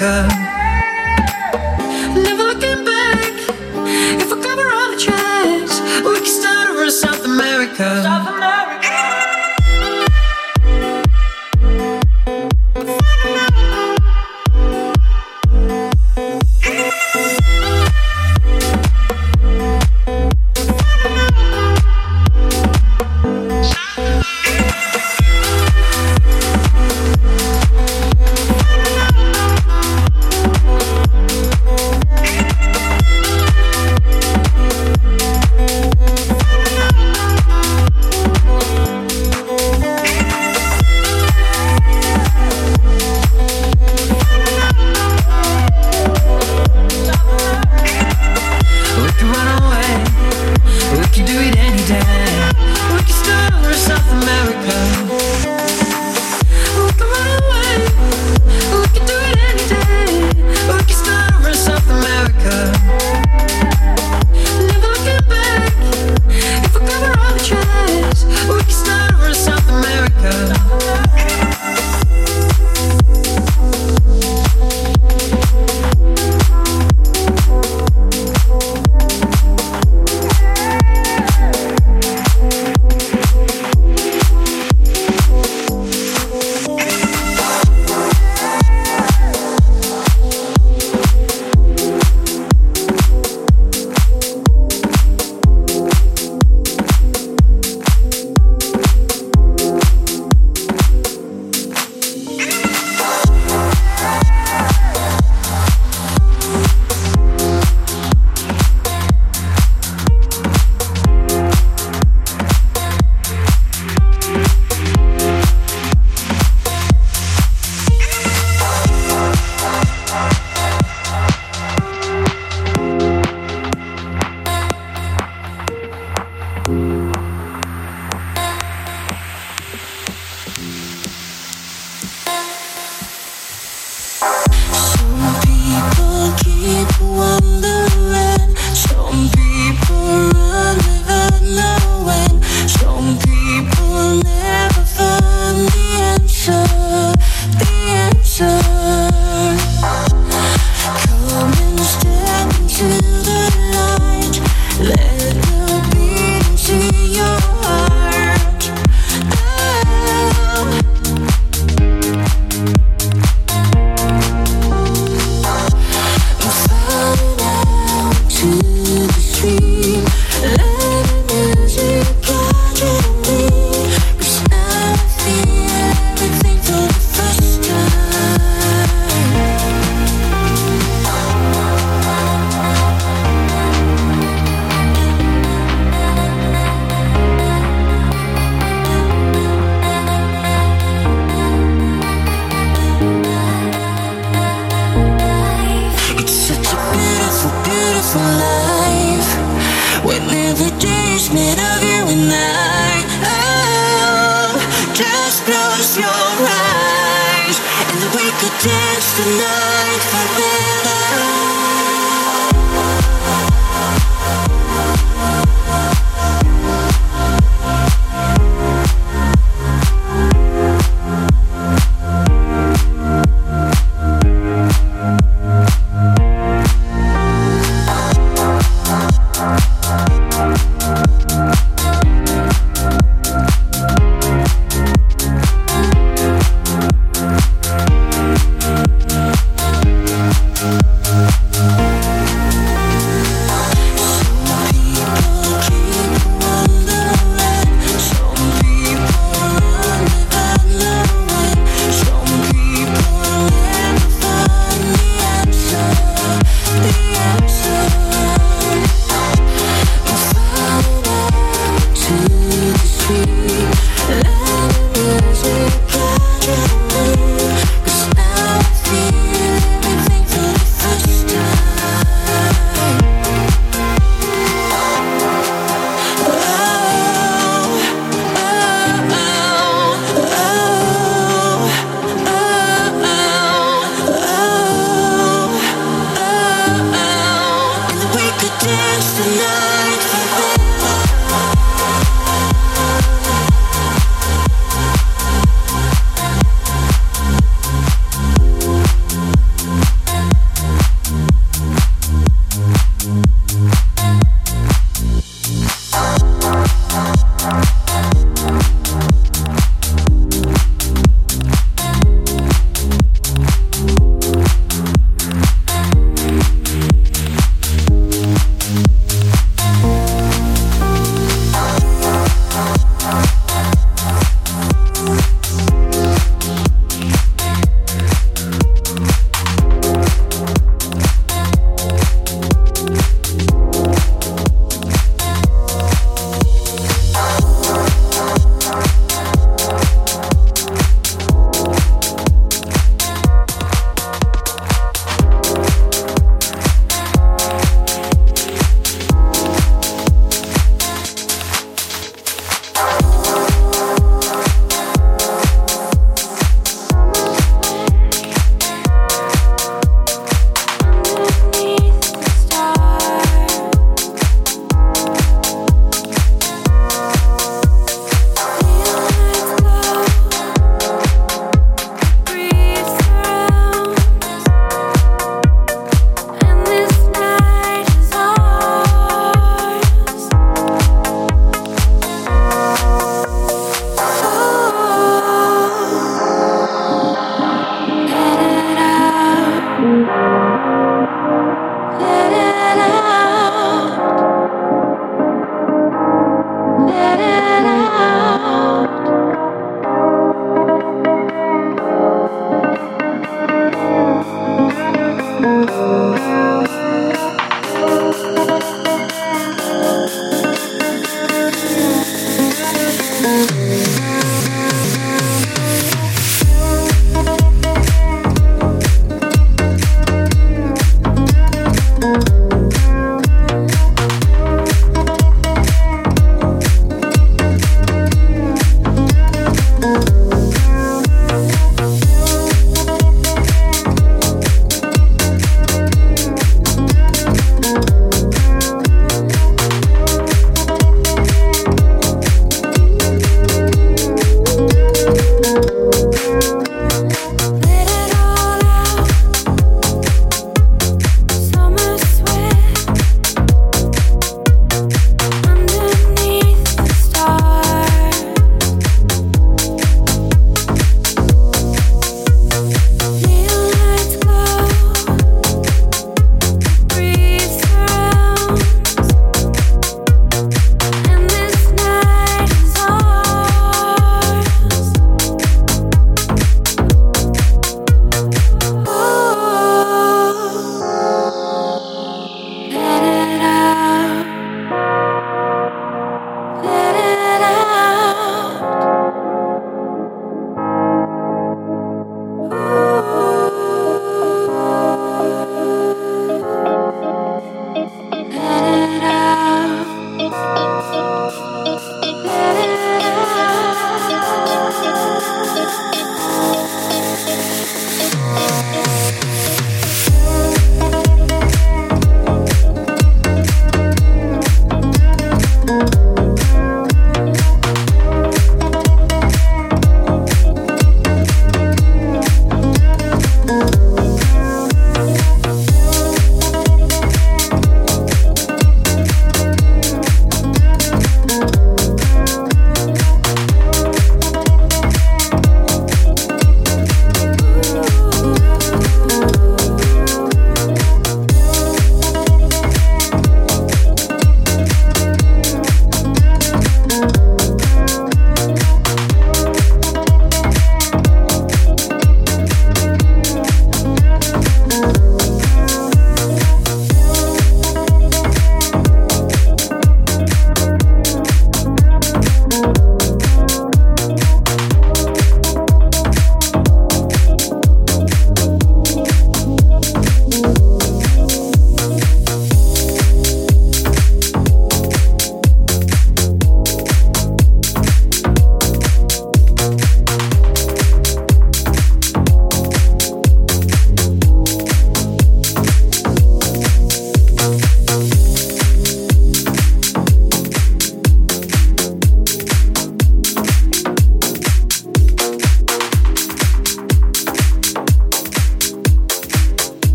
America.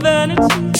vanity.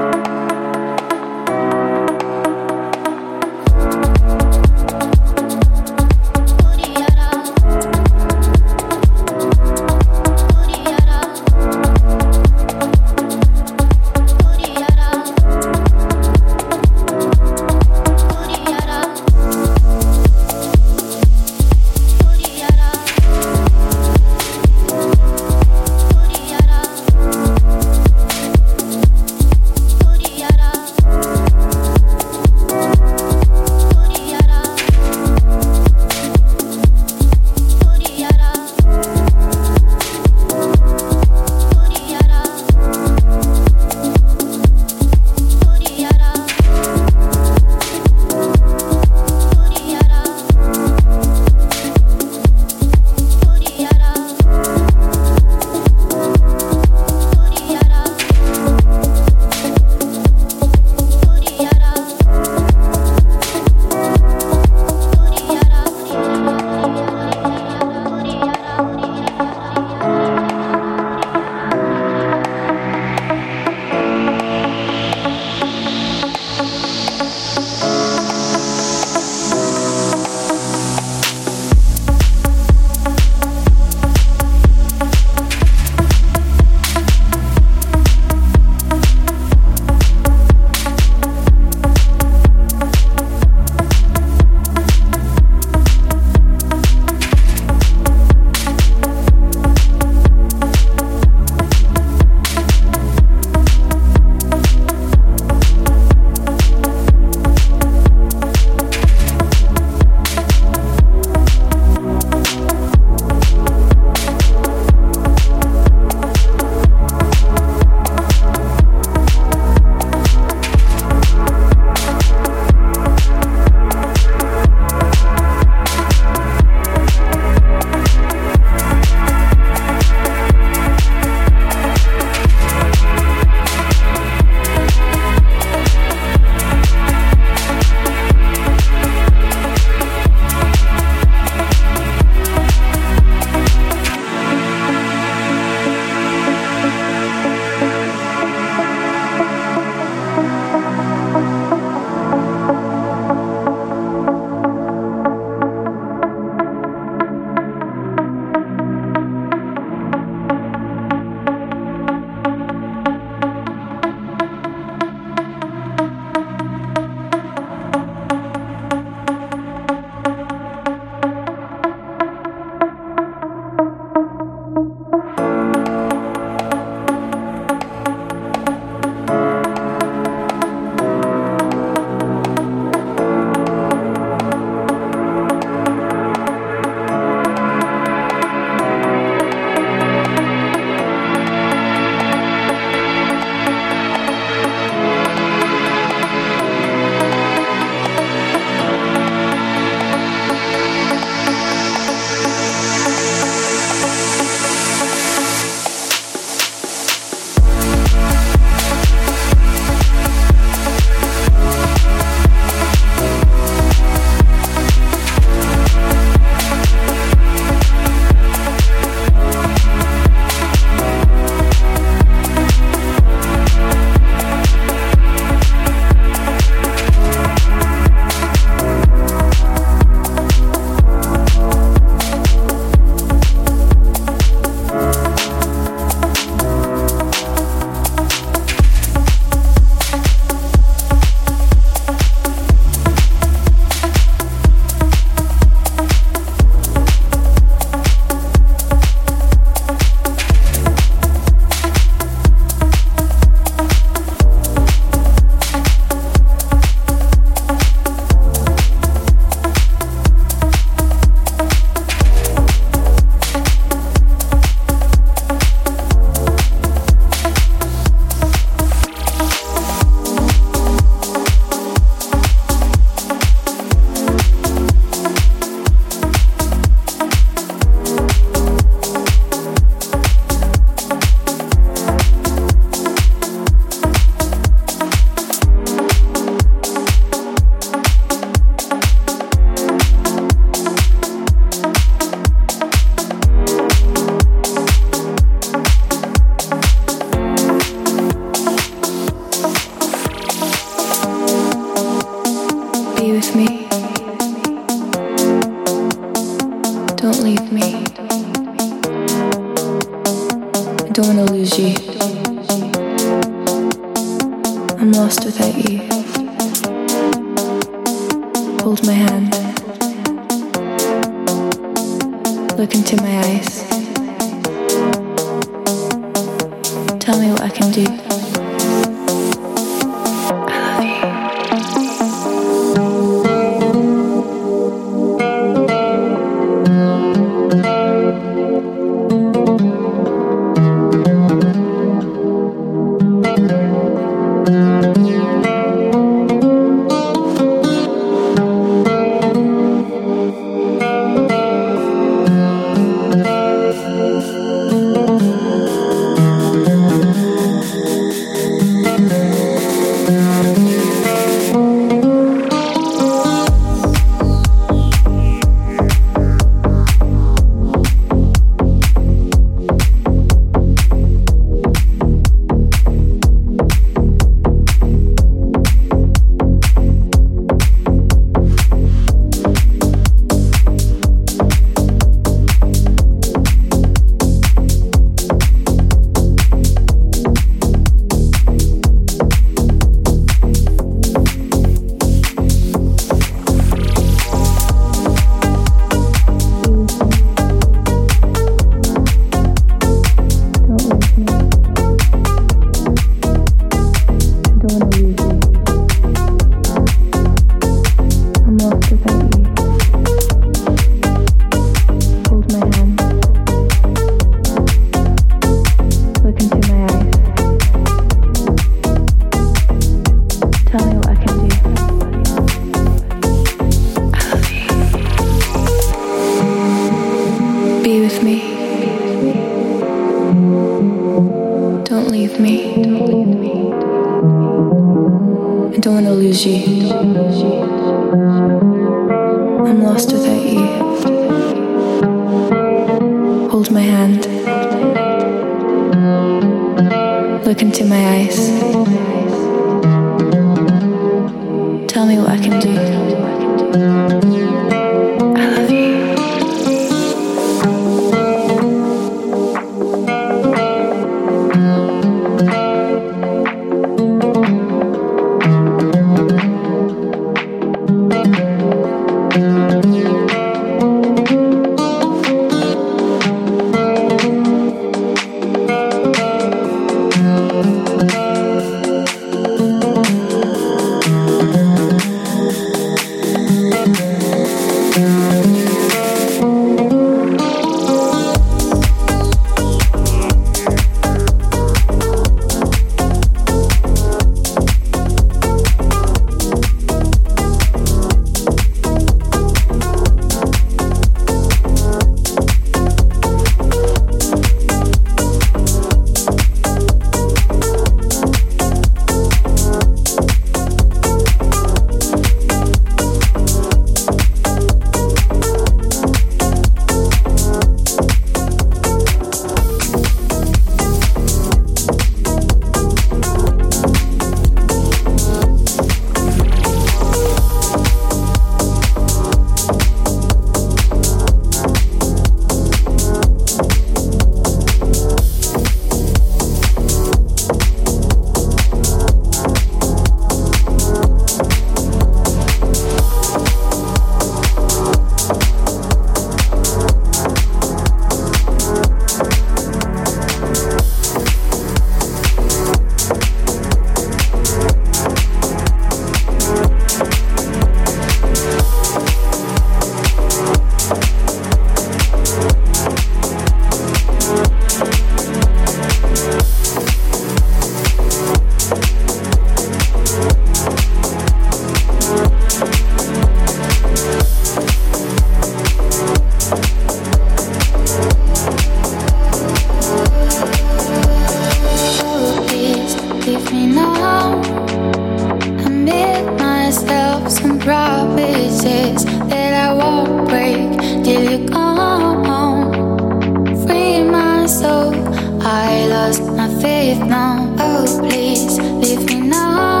lost my faith now. Oh, please leave me now.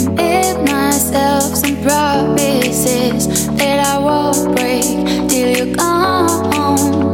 I made myself some promises that I won't break till you're gone.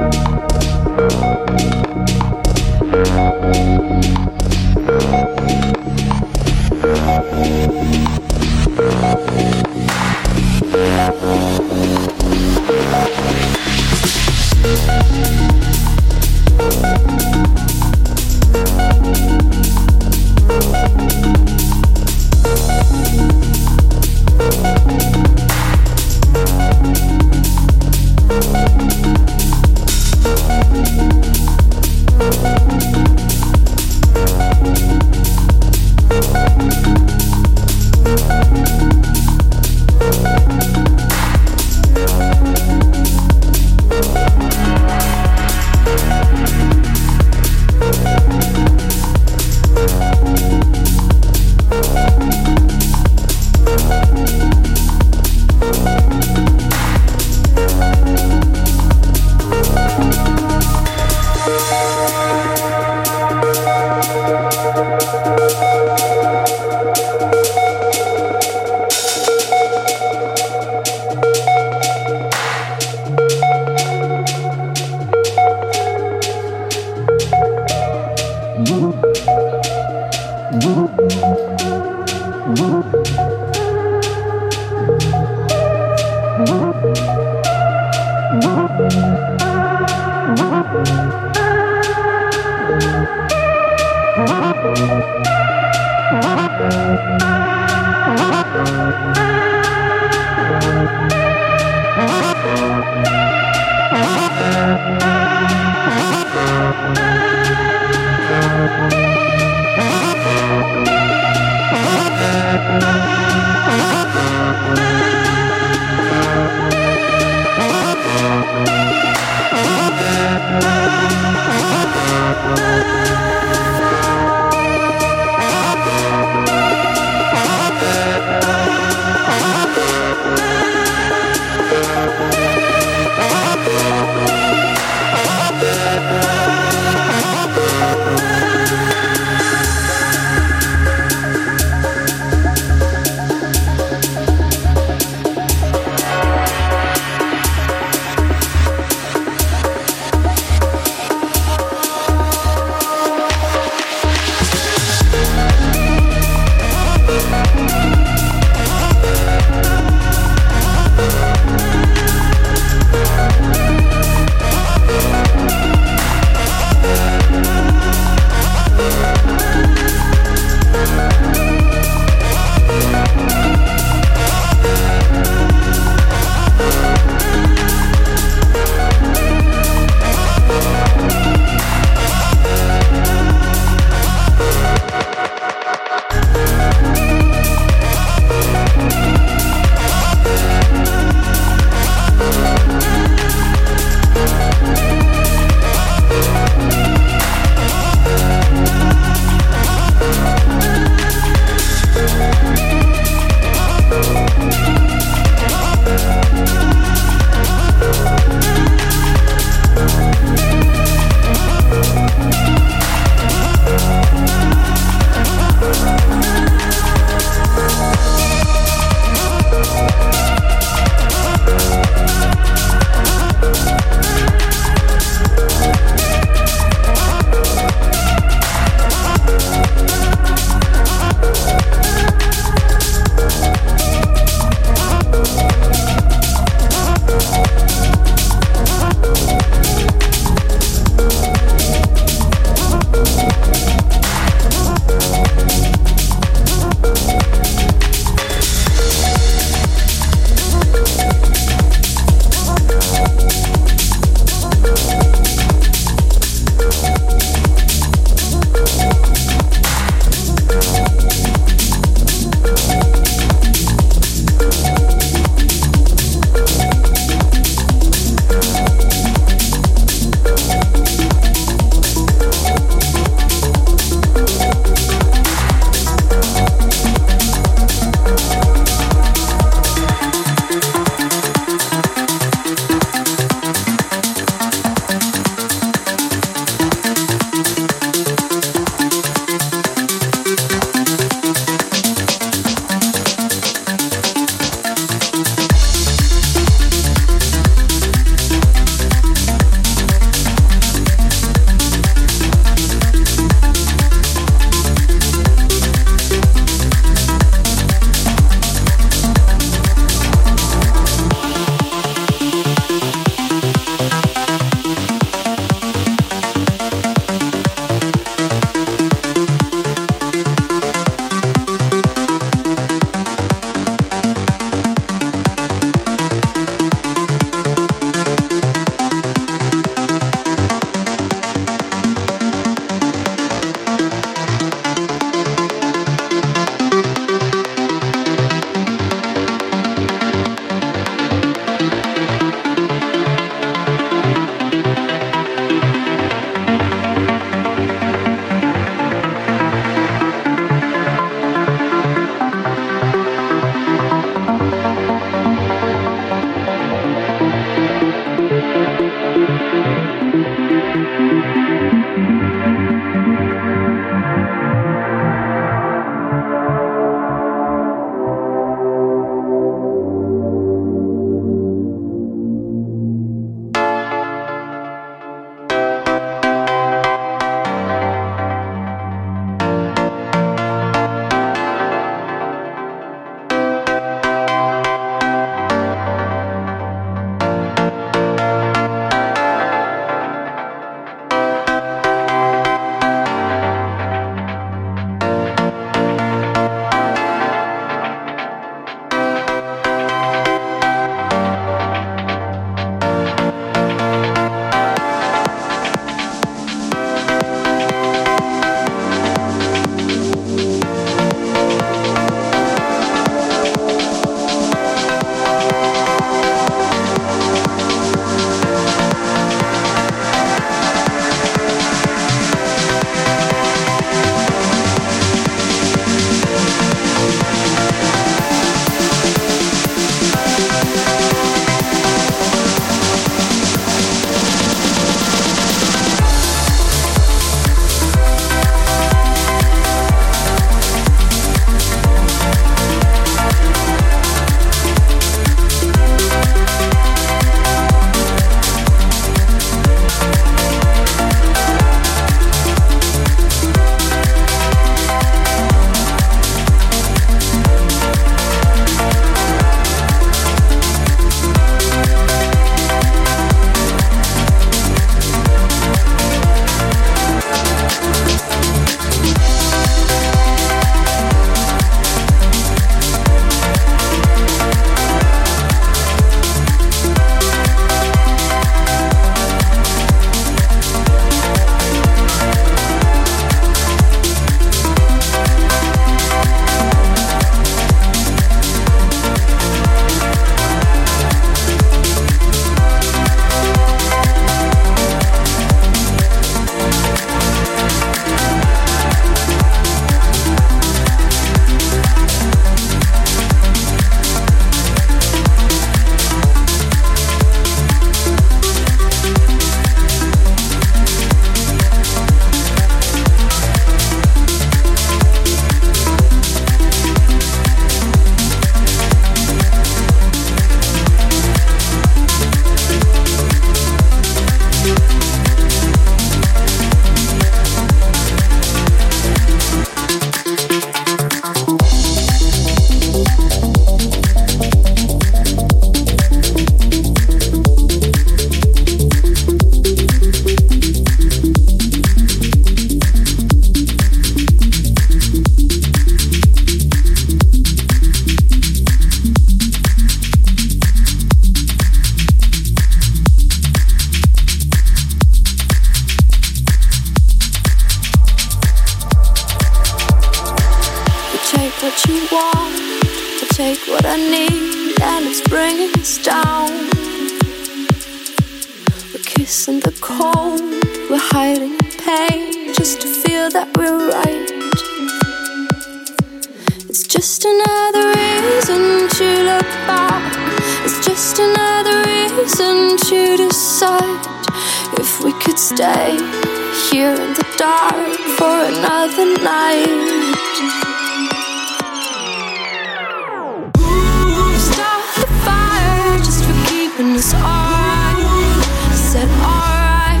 Keeping us alright. Said alright,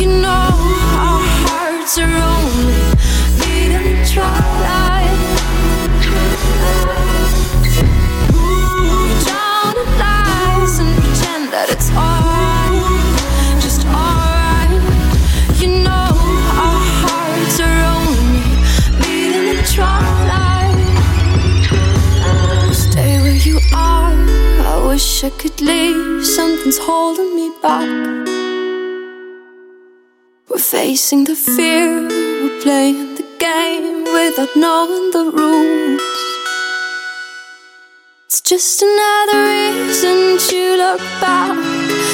you know our hearts are only wish I could leave. Something's holding me back. We're facing the fear. We're playing the game without knowing the rules. It's just another reason to look back.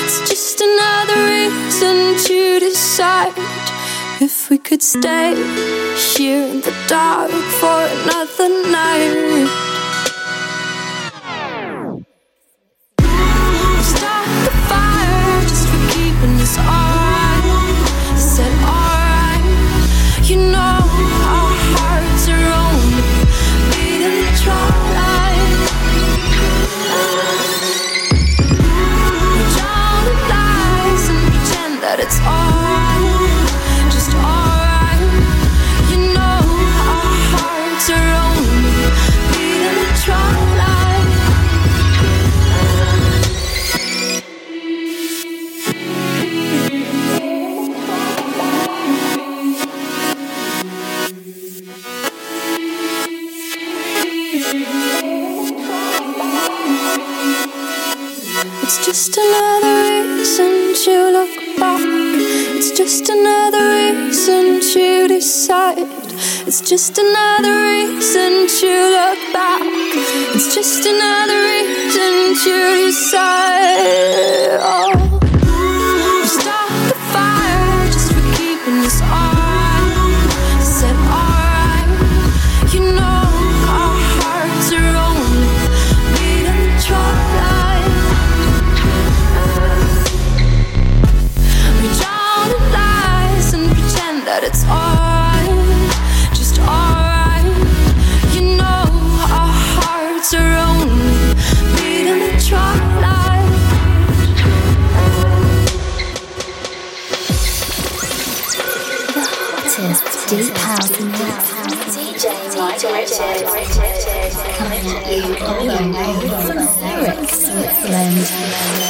It's just another reason to decide if we could stay here in the dark for another night. Us alright. Just another reason to decide. It's just another reason to look back. It's just another reason to decide. Oh. Start the fire just for keeping us. Michael Richards coming at you. All the way from Zurich, Switzerland.